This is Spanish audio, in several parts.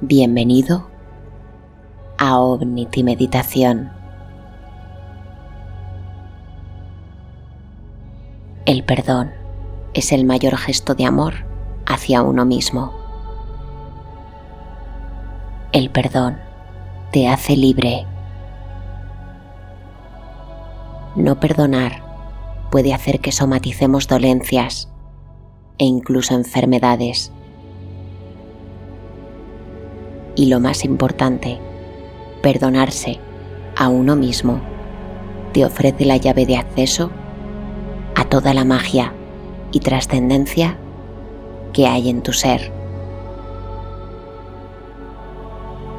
Bienvenido a Omniti Meditación. El perdón es el mayor gesto de amor hacia uno mismo. El perdón te hace libre. No perdonar puede hacer que somaticemos dolencias e incluso enfermedades y lo más importante, perdonarse a uno mismo te ofrece la llave de acceso a toda la magia y trascendencia que hay en tu ser.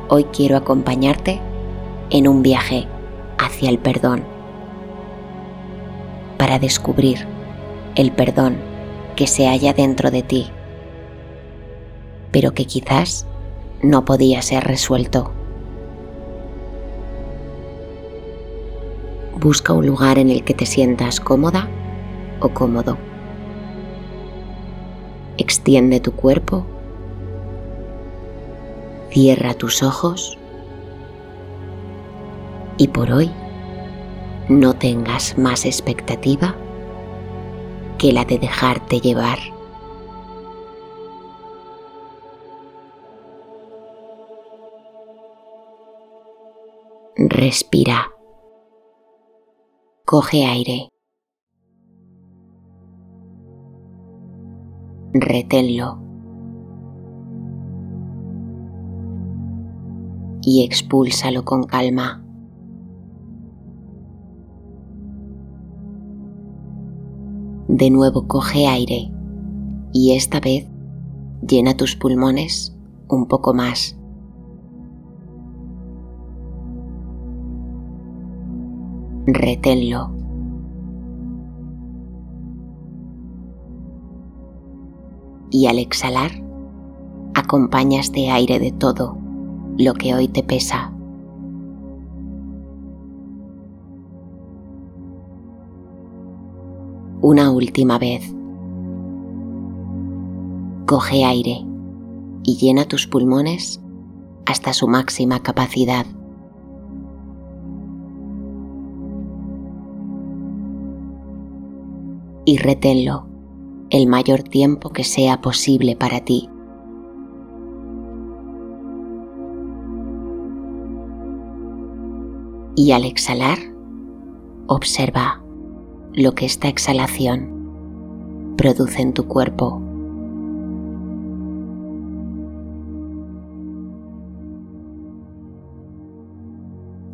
Hoy quiero acompañarte en un viaje hacia el perdón para descubrir el perdón que se halla dentro de ti, pero que quizás no podía ser resuelto. Busca un lugar en el que te sientas cómoda o cómodo. Extiende tu cuerpo. Cierra tus ojos. Y por hoy no tengas más expectativa que la de dejarte llevar. Respira. Coge aire. Reténlo. Y expúlsalo con calma. De nuevo coge aire y esta vez llena tus pulmones un poco más. Reténlo. Y al exhalar, acompaña este aire de todo lo que hoy te pesa. Una última vez. Coge aire y llena tus pulmones hasta su máxima capacidad. Y reténlo el mayor tiempo que sea posible para ti. Y al exhalar, observa lo que esta exhalación produce en tu cuerpo.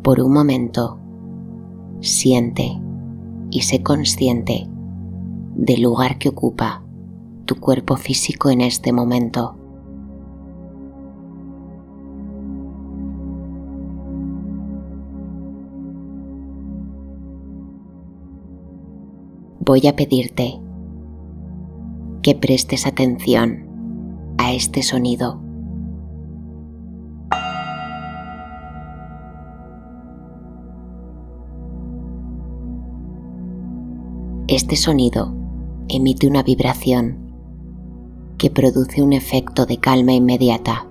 Por un momento, siente y sé consciente del lugar que ocupa tu cuerpo físico en este momento. Voy a pedirte que prestes atención a este sonido. Este sonido emite una vibración que produce un efecto de calma inmediata,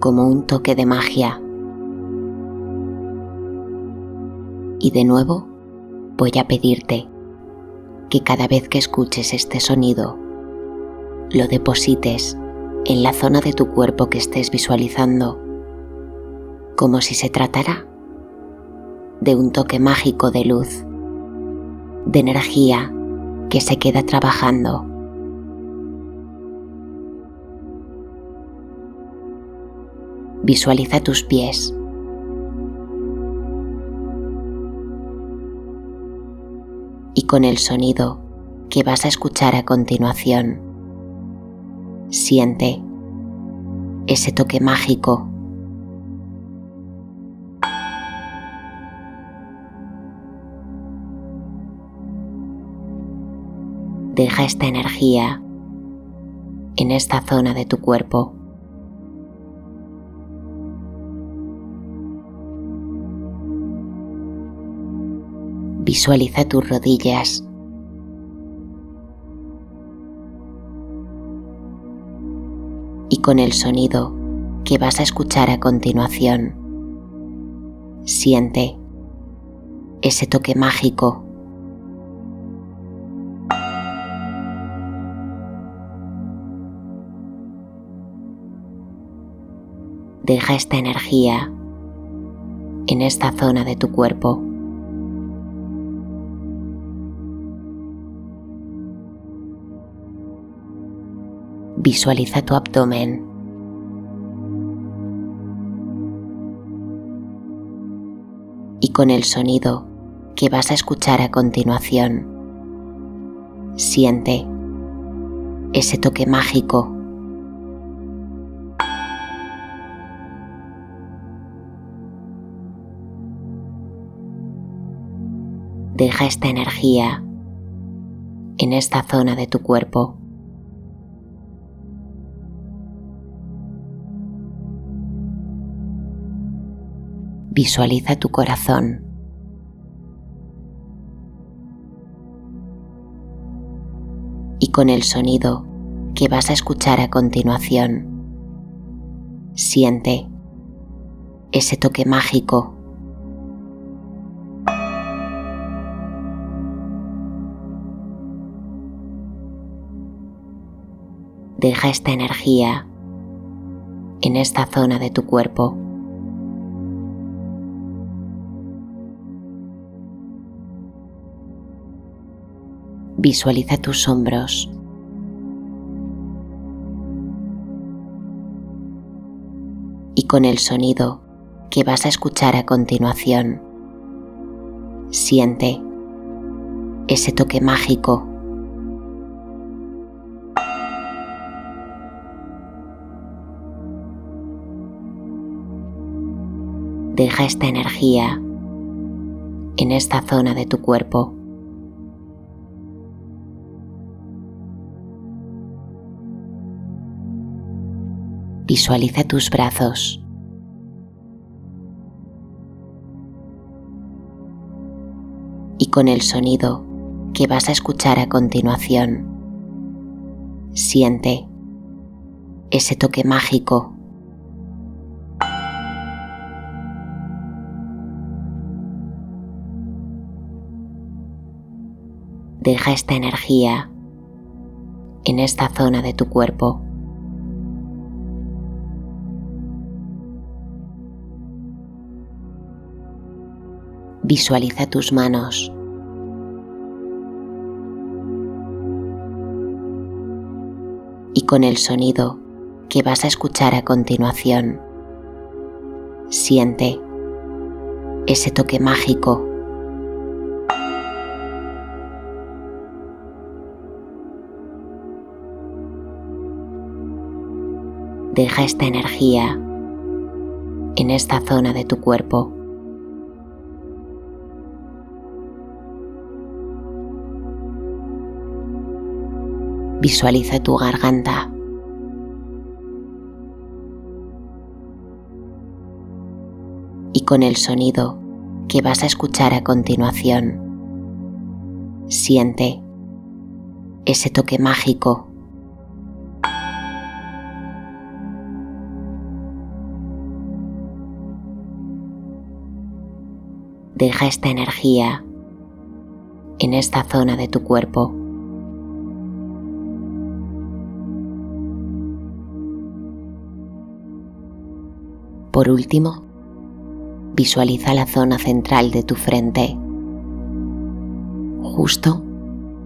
como un toque de magia. Y de nuevo voy a pedirte que cada vez que escuches este sonido, lo deposites en la zona de tu cuerpo que estés visualizando, como si se tratara de un toque mágico de luz, de energía que se queda trabajando. Visualiza tus pies. Y con el sonido que vas a escuchar a continuación, siente ese toque mágico deja esta energía en esta zona de tu cuerpo. Visualiza tus rodillas. Y con el sonido que vas a escuchar a continuación. Siente ese toque mágico. Esta energía en esta zona de tu cuerpo. Visualiza tu abdomen. Y con el sonido que vas a escuchar a continuación, siente ese toque mágico esta energía en esta zona de tu cuerpo. Visualiza tu corazón. Y con el sonido que vas a escuchar a continuación, siente ese toque mágico deja esta energía en esta zona de tu cuerpo. Visualiza tus hombros. Y con el sonido que vas a escuchar a continuación, siente ese toque mágico deja esta energía en esta zona de tu cuerpo. Visualiza tus brazos. Y con el sonido que vas a escuchar a continuación, siente ese toque mágico deja esta energía en esta zona de tu cuerpo. Visualiza tus manos. Y con el sonido que vas a escuchar a continuación, siente ese toque mágico deja esta energía en esta zona de tu cuerpo. Visualiza tu garganta. Y con el sonido que vas a escuchar a continuación, siente ese toque mágico deja esta energía en esta zona de tu cuerpo. Por último, visualiza la zona central de tu frente, justo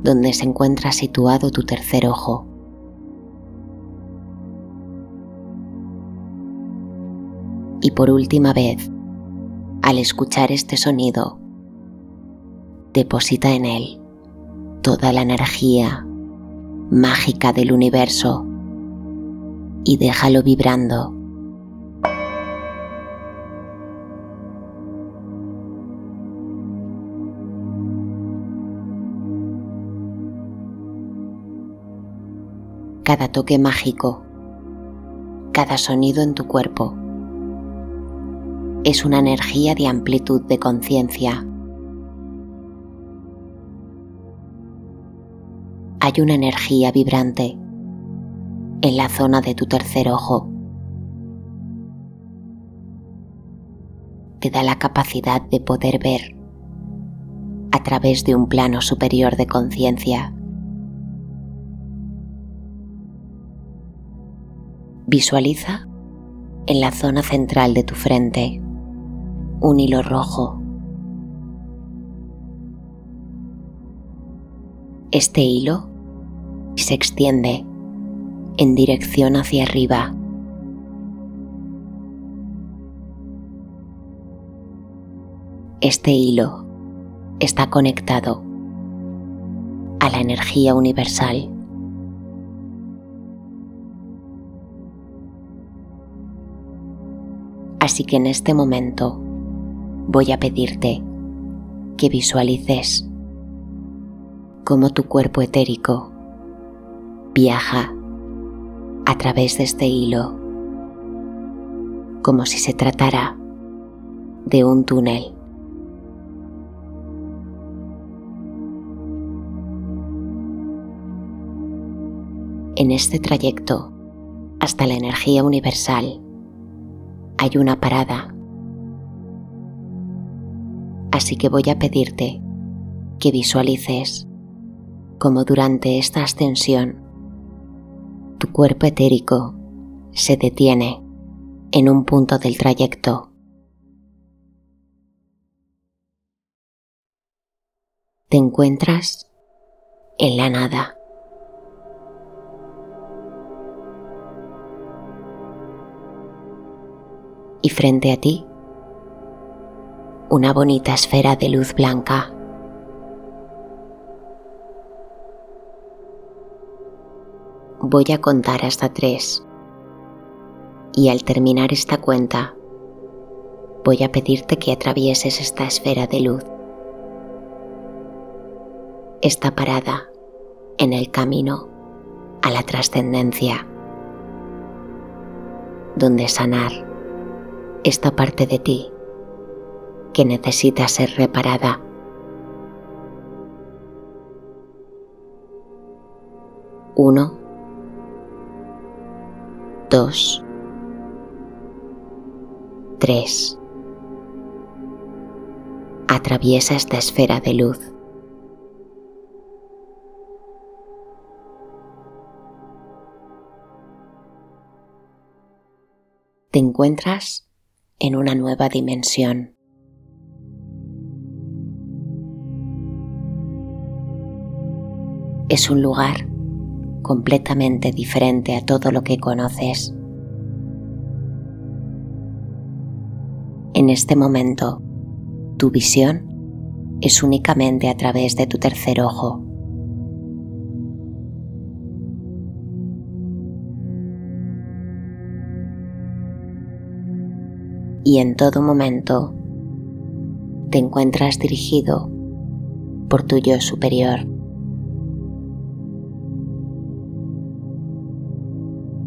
donde se encuentra situado tu tercer ojo. Y por última vez, al escuchar este sonido, deposita en él toda la energía mágica del universo y déjalo vibrando. Cada toque mágico, cada sonido en tu cuerpo es una energía de amplitud de conciencia. Hay una energía vibrante en la zona de tu tercer ojo te da la capacidad de poder ver a través de un plano superior de conciencia. Visualiza en la zona central de tu frente un hilo rojo. Este hilo se extiende en dirección hacia arriba. Este hilo está conectado a la energía universal. Así que en este momento voy a pedirte que visualices cómo tu cuerpo etérico viaja a través de este hilo, como si se tratara de un túnel. En este trayecto hasta la energía universal hay una parada. Así que voy a pedirte que visualices cómo durante esta ascensión tu cuerpo etérico se detiene en un punto del trayecto. Te encuentras en la nada. Y frente a ti, una bonita esfera de luz blanca. voy a contar hasta tres. Y al terminar esta cuenta, voy a pedirte que atravieses esta esfera de luz. Esta parada en el camino a la trascendencia, donde sanar esta parte de ti que necesita ser reparada. Uno 2, 3. Atraviesa esta esfera de luz. Te encuentras en una nueva dimensión. Es un lugar completamente diferente a todo lo que conoces. En este momento, tu visión es únicamente a través de tu tercer ojo. Y en todo momento te encuentras dirigido por tu yo superior.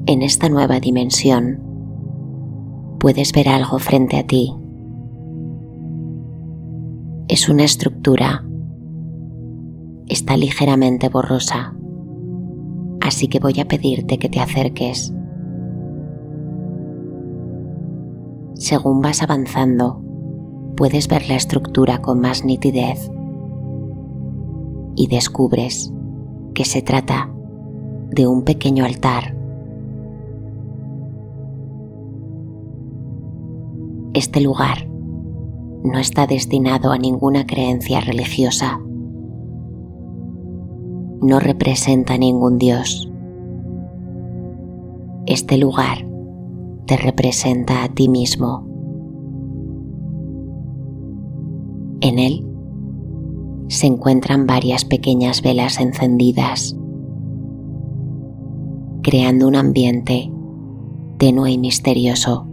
En esta nueva dimensión puedes ver algo frente a ti. Es una estructura. Está ligeramente borrosa. Así que voy a pedirte que te acerques. Según vas avanzando, puedes ver la estructura con más nitidez y descubres que se trata de un pequeño altar Este lugar no está destinado a ninguna creencia religiosa. No representa ningún dios. Este lugar te representa a ti mismo. En él se encuentran varias pequeñas velas encendidas, creando un ambiente tenue y misterioso.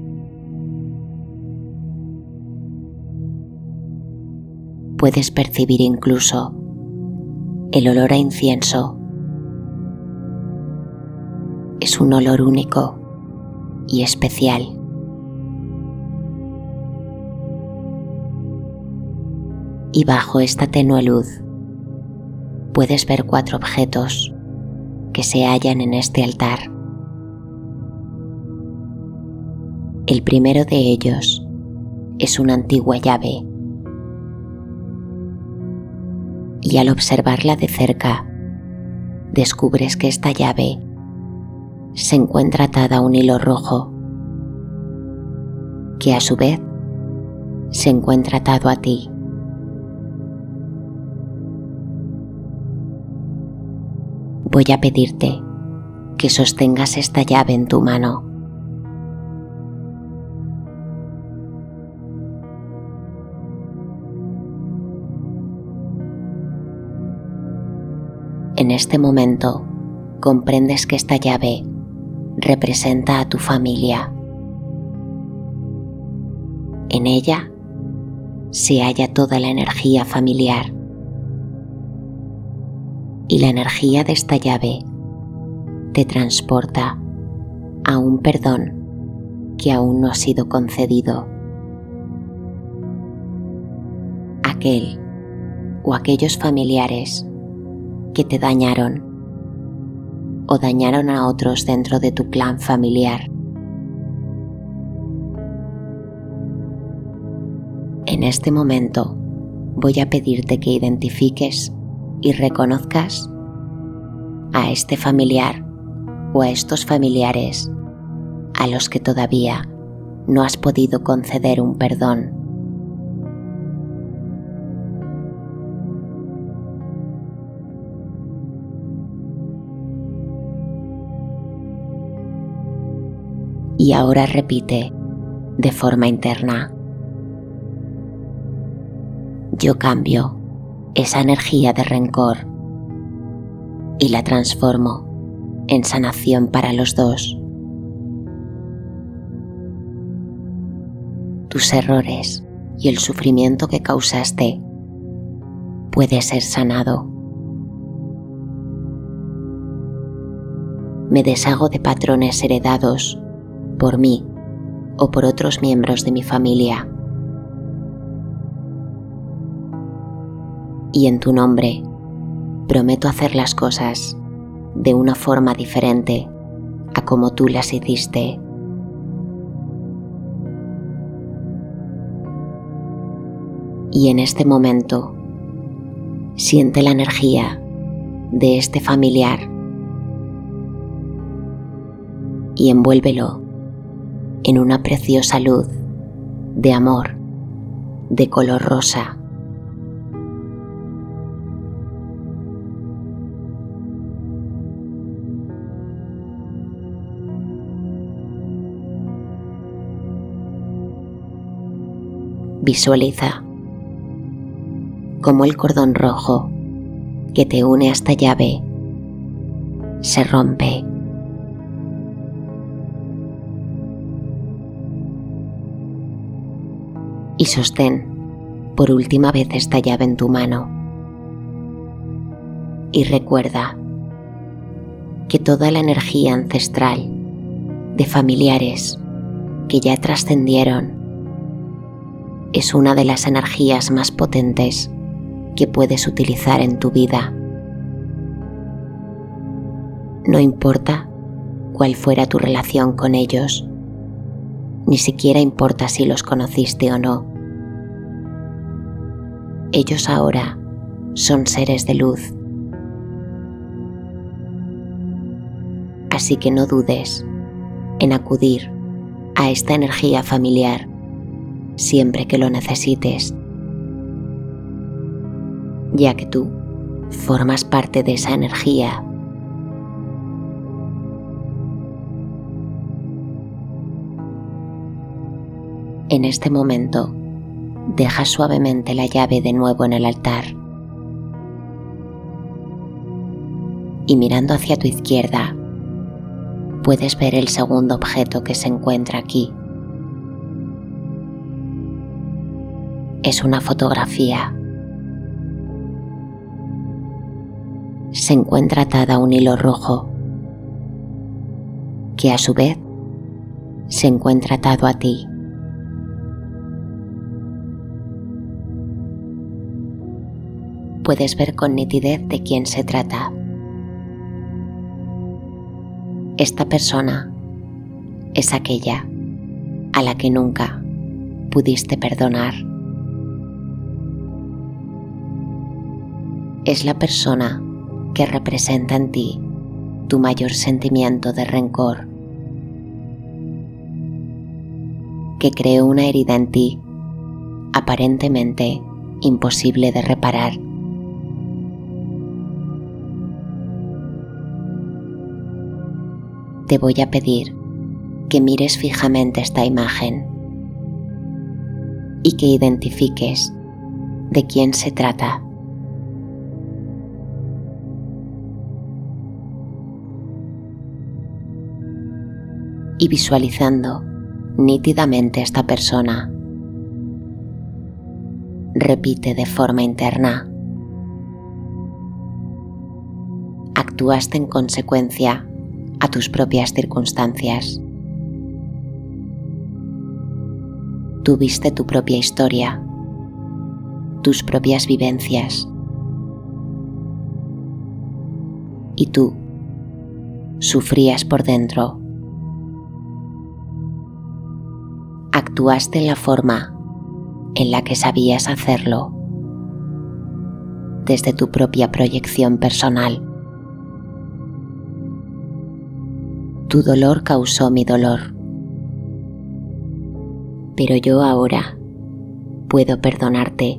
Puedes percibir incluso el olor a incienso. Es un olor único y especial. Y bajo esta tenue luz puedes ver cuatro objetos que se hallan en este altar. El primero de ellos es una antigua llave. Y al observarla de cerca, descubres que esta llave se encuentra atada a un hilo rojo, que a su vez se encuentra atado a ti. Voy a pedirte que sostengas esta llave en tu mano. En este momento comprendes que esta llave representa a tu familia. En ella se halla toda la energía familiar. Y la energía de esta llave te transporta a un perdón que aún no ha sido concedido. Aquel o aquellos familiares que te dañaron o dañaron a otros dentro de tu clan familiar. En este momento voy a pedirte que identifiques y reconozcas a este familiar o a estos familiares a los que todavía no has podido conceder un perdón. Y ahora repite de forma interna. Yo cambio esa energía de rencor y la transformo en sanación para los dos. Tus errores y el sufrimiento que causaste puede ser sanado. Me deshago de patrones heredados por mí o por otros miembros de mi familia. Y en tu nombre prometo hacer las cosas de una forma diferente a como tú las hiciste. Y en este momento siente la energía de este familiar y envuélvelo en una preciosa luz de amor de color rosa. Visualiza como el cordón rojo que te une a esta llave se rompe. Y sostén por última vez esta llave en tu mano. Y recuerda que toda la energía ancestral de familiares que ya trascendieron es una de las energías más potentes que puedes utilizar en tu vida. No importa cuál fuera tu relación con ellos, ni siquiera importa si los conociste o no. Ellos ahora son seres de luz. Así que no dudes en acudir a esta energía familiar siempre que lo necesites, ya que tú formas parte de esa energía. En este momento, deja suavemente la llave de nuevo en el altar y mirando hacia tu izquierda, puedes ver el segundo objeto que se encuentra aquí. es una fotografía. Se encuentra atada a un hilo rojo que a su vez se encuentra atado a ti. Puedes ver con nitidez de quién se trata. Esta persona es aquella a la que nunca pudiste perdonar. Es la persona que representa en ti tu mayor sentimiento de rencor, que creó una herida en ti aparentemente imposible de reparar. Te voy a pedir que mires fijamente esta imagen y que identifiques de quién se trata. Y visualizando nítidamente esta persona, repite de forma interna. Actuaste en consecuencia a tus propias circunstancias. Tuviste tu propia historia, tus propias vivencias. Y tú sufrías por dentro. Actuaste en la forma en la que sabías hacerlo desde tu propia proyección personal. Tu dolor causó mi dolor pero yo ahora puedo perdonarte.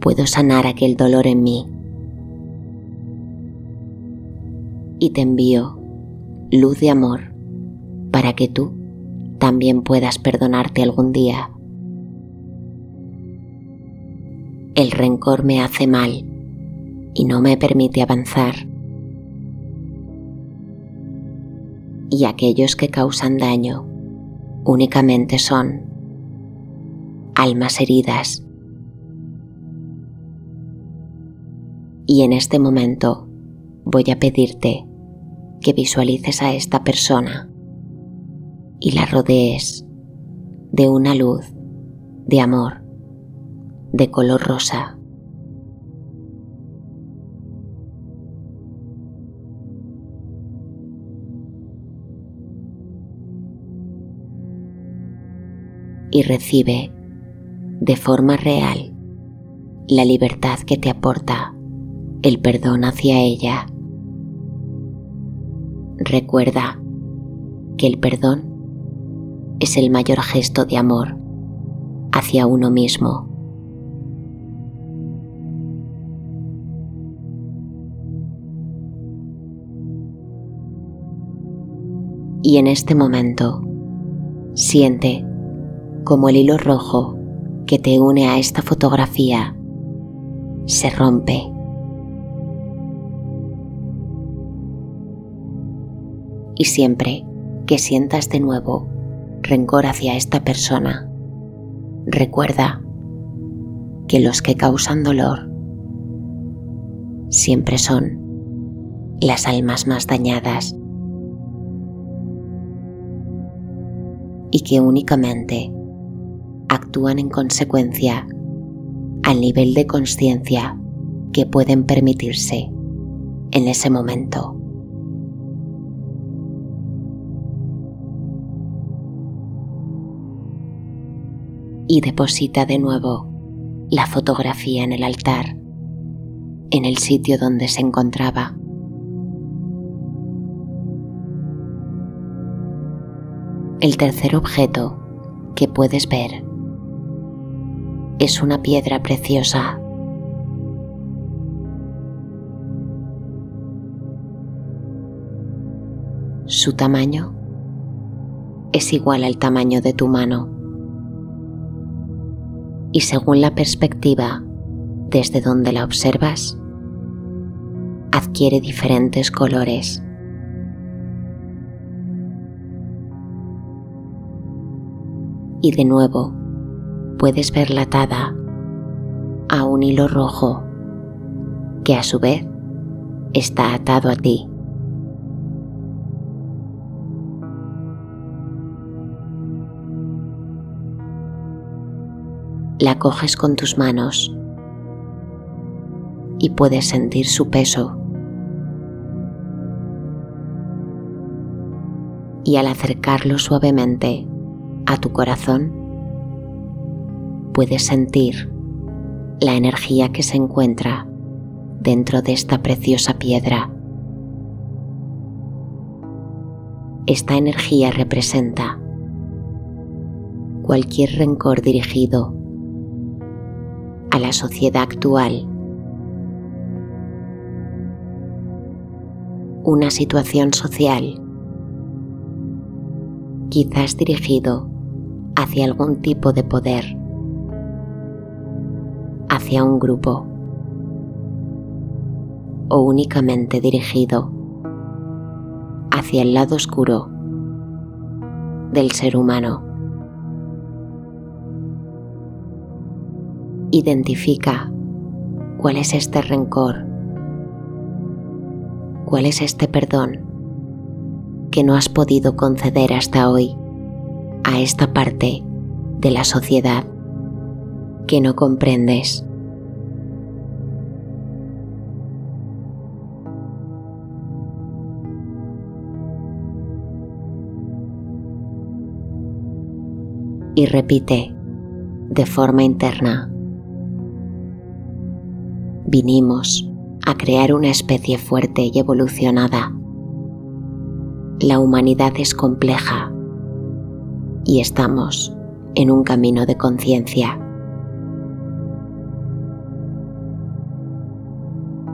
Puedo sanar aquel dolor en mí. Y te envío luz de amor para que tú también puedas perdonarte algún día. El rencor me hace mal y no me permite avanzar. y aquellos que causan daño únicamente son almas heridas. Y en este momento voy a pedirte que visualices a esta persona y la rodees de una luz de amor de color rosa. Y recibe de forma real la libertad que te aporta el perdón hacia ella. Recuerda que el perdón es el mayor gesto de amor hacia uno mismo. Y en este momento siente como el hilo rojo que te une a esta fotografía se rompe. Y siempre que sientas de nuevo rencor hacia esta persona, recuerda que los que causan dolor siempre son las almas más dañadas y que únicamente actúan en consecuencia al nivel de conciencia que pueden permitirse en ese momento. Y deposita de nuevo la fotografía en el altar, en el sitio donde se encontraba. El tercer objeto que puedes ver es una piedra preciosa. Su tamaño es igual al tamaño de tu mano y según la perspectiva desde donde la observas, adquiere diferentes colores. Y de nuevo, puedes verla atada a un hilo rojo que a su vez está atado a ti. La coges con tus manos y puedes sentir su peso. y al acercarlo suavemente a tu corazón, puedes sentir la energía que se encuentra dentro de esta preciosa piedra. Esta energía representa cualquier rencor dirigido a la sociedad actual, una situación social, quizás dirigido hacia algún tipo de poder, hacia un grupo o únicamente dirigido hacia el lado oscuro del ser humano. Identifica cuál es este rencor, cuál es este perdón que no has podido conceder hasta hoy a esta parte de la sociedad que no comprendes. Y repite de forma interna. Vinimos a crear una especie fuerte y evolucionada. La humanidad es compleja y estamos en un camino de conciencia.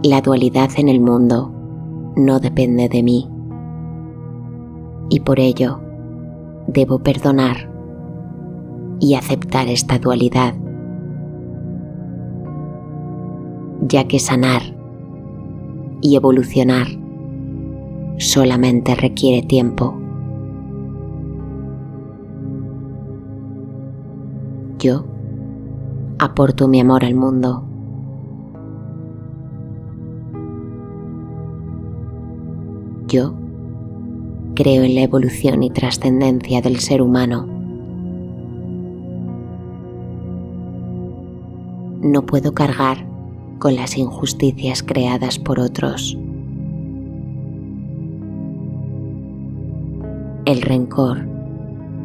La dualidad en el mundo no depende de mí y por ello debo perdonar y aceptar esta dualidad ya que sanar y evolucionar solamente requiere tiempo. Yo aporto mi amor al mundo. Yo creo en la evolución y trascendencia del ser humano. No puedo cargar con las injusticias creadas por otros. El rencor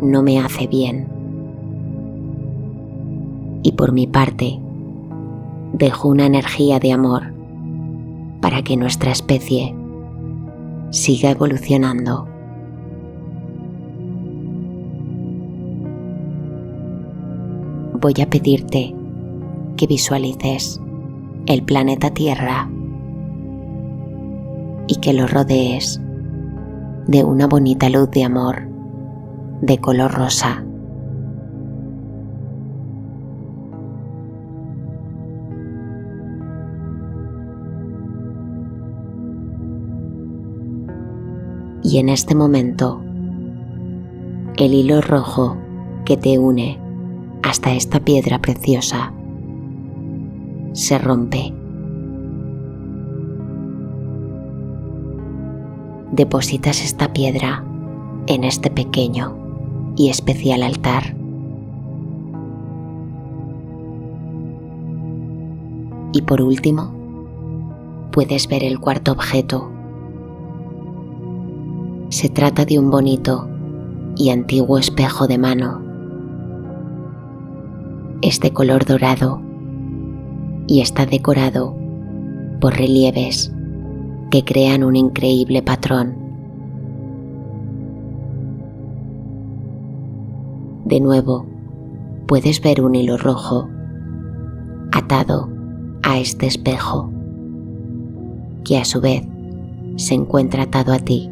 no me hace bien. Y por mi parte, dejo una energía de amor para que nuestra especie siga evolucionando. Voy a pedirte que visualices el planeta Tierra y que lo rodees de una bonita luz de amor de color rosa. Y en este momento, el hilo rojo que te une hasta esta piedra preciosa se rompe. Depositas esta piedra en este pequeño y especial altar. Y por último, puedes ver el cuarto objeto. Se trata de un bonito y antiguo espejo de mano. Este color dorado y está decorado por relieves que crean un increíble patrón. De nuevo, puedes ver un hilo rojo atado a este espejo, que a su vez se encuentra atado a ti.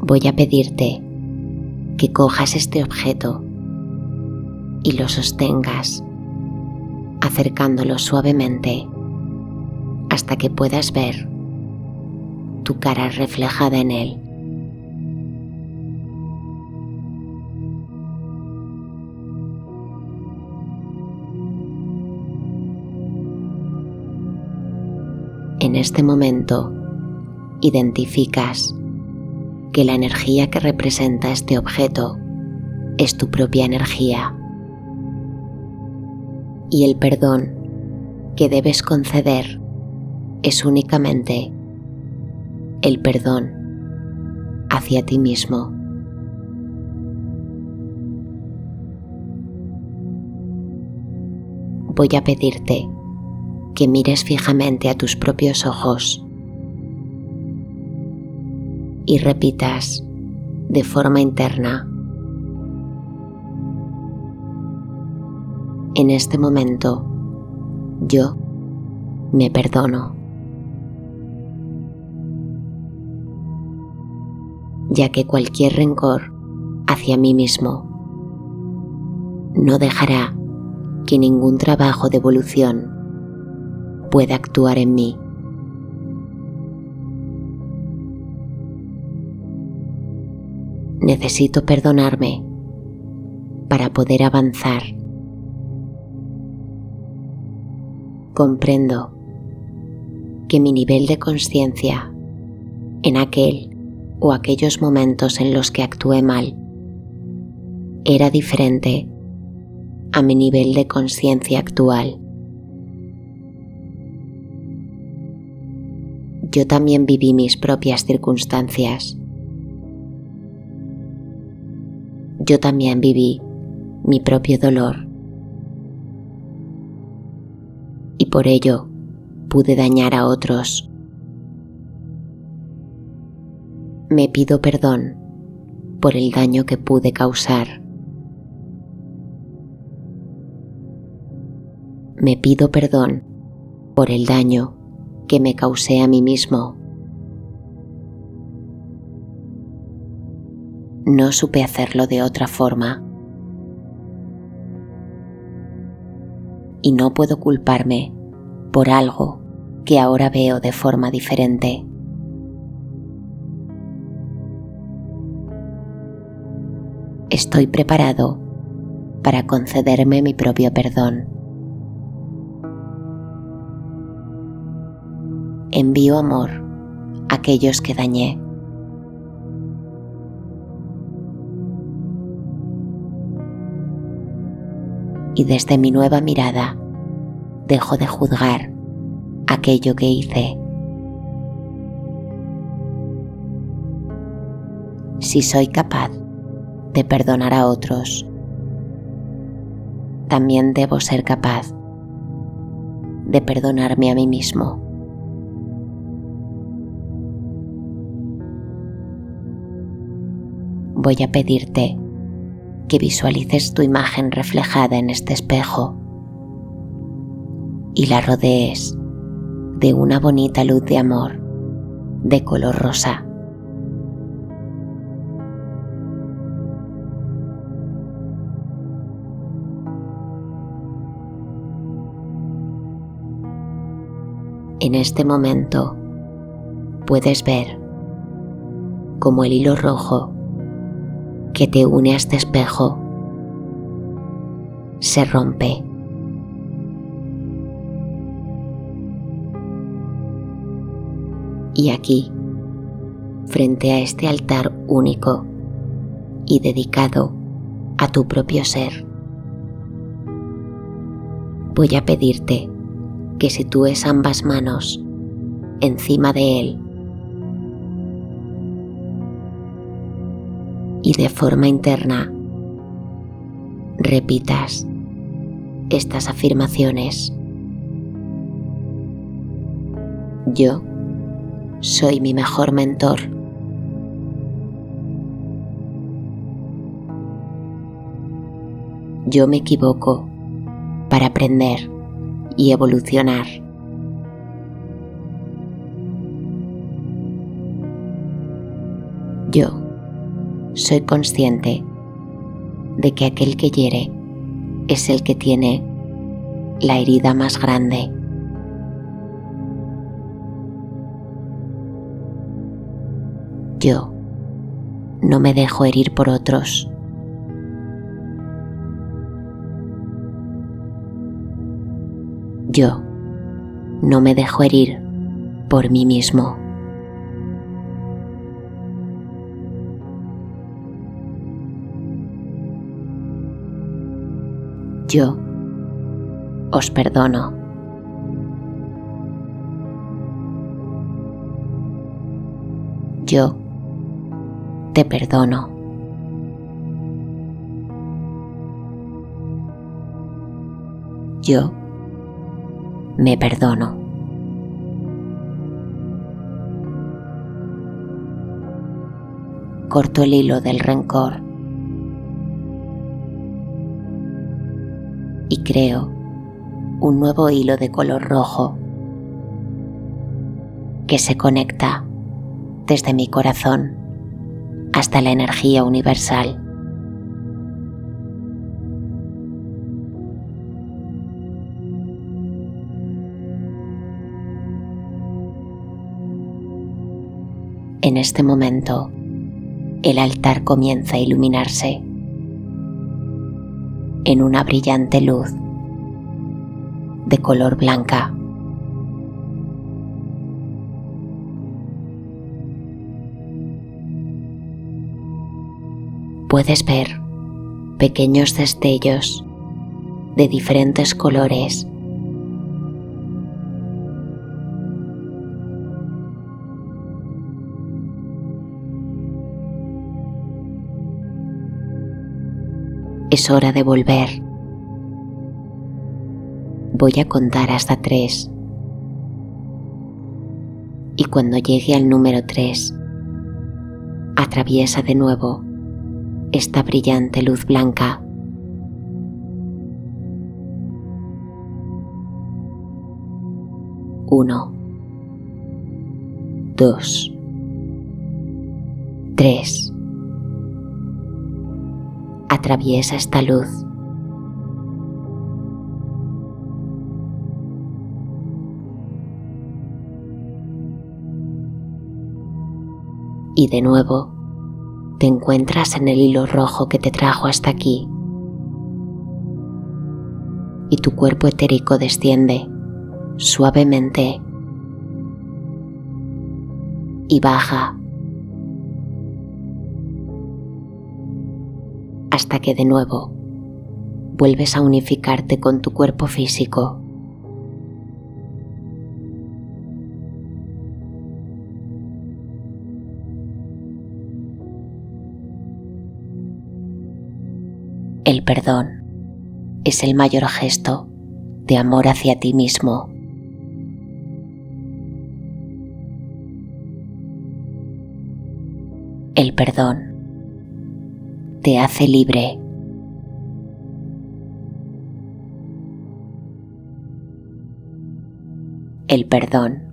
Voy a pedirte que cojas este objeto y lo sostengas, acercándolo suavemente hasta que puedas ver tu cara reflejada en él. En este momento identificas que la energía que representa este objeto es tu propia energía y el perdón que debes conceder es únicamente el perdón hacia ti mismo. Voy a pedirte que mires fijamente a tus propios ojos y repitas de forma interna. En este momento, yo me perdono. Ya que cualquier rencor hacia mí mismo no dejará que ningún trabajo de evolución pueda actuar en mí. Necesito perdonarme para poder avanzar. Comprendo que mi nivel de conciencia en aquel o aquellos momentos en los que actué mal era diferente a mi nivel de conciencia actual. Yo también viví mis propias circunstancias yo también viví mi propio dolor. Y por ello pude dañar a otros. Me pido perdón por el daño que pude causar. Me pido perdón por el daño que me causé a mí mismo. No supe hacerlo de otra forma. Y no puedo culparme por algo que ahora veo de forma diferente. Estoy preparado para concederme mi propio perdón. Envío amor a aquellos que dañé. Y desde mi nueva mirada dejo de juzgar aquello que hice. Si soy capaz de perdonar a otros, también debo ser capaz de perdonarme a mí mismo. Voy a pedirte que visualices tu imagen reflejada en este espejo y la rodees de una bonita luz de amor de color rosa. En este momento puedes ver como el hilo rojo que te une a este espejo se rompe. Y aquí, frente a este altar único y dedicado a tu propio ser, voy a pedirte que sitúes ambas manos encima de él y de forma interna repitas estas afirmaciones. Yo soy mi mejor mentor. Yo me equivoco para aprender y evolucionar. Soy consciente de que aquel que hiere es el que tiene la herida más grande. Yo no me dejo herir por otros. Yo no me dejo herir por mí mismo. yo os perdono. Yo te perdono. Yo me perdono. Corto el hilo del rencor y creo un nuevo hilo de color rojo que se conecta desde mi corazón hasta la energía universal. En este momento, el altar comienza a iluminarse en una brillante luz de color blanca. Puedes ver pequeños destellos de diferentes colores Es hora de volver. Voy a contar hasta tres. Y cuando llegue al número tres, atraviesa de nuevo esta brillante luz blanca. Uno, dos, tres atraviesa esta luz. Y de nuevo te encuentras en el hilo rojo que te trajo hasta aquí. Y tu cuerpo etérico desciende suavemente y baja hasta que de nuevo vuelves a unificarte con tu cuerpo físico. El perdón es el mayor gesto de amor hacia ti mismo. El perdón te hace libre. El perdón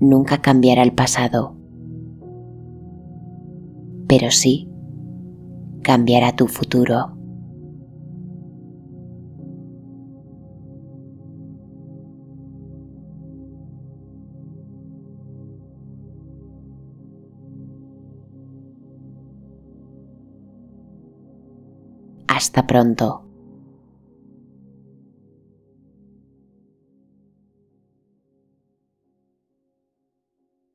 nunca cambiará el pasado, pero sí cambiará tu futuro. Hasta pronto.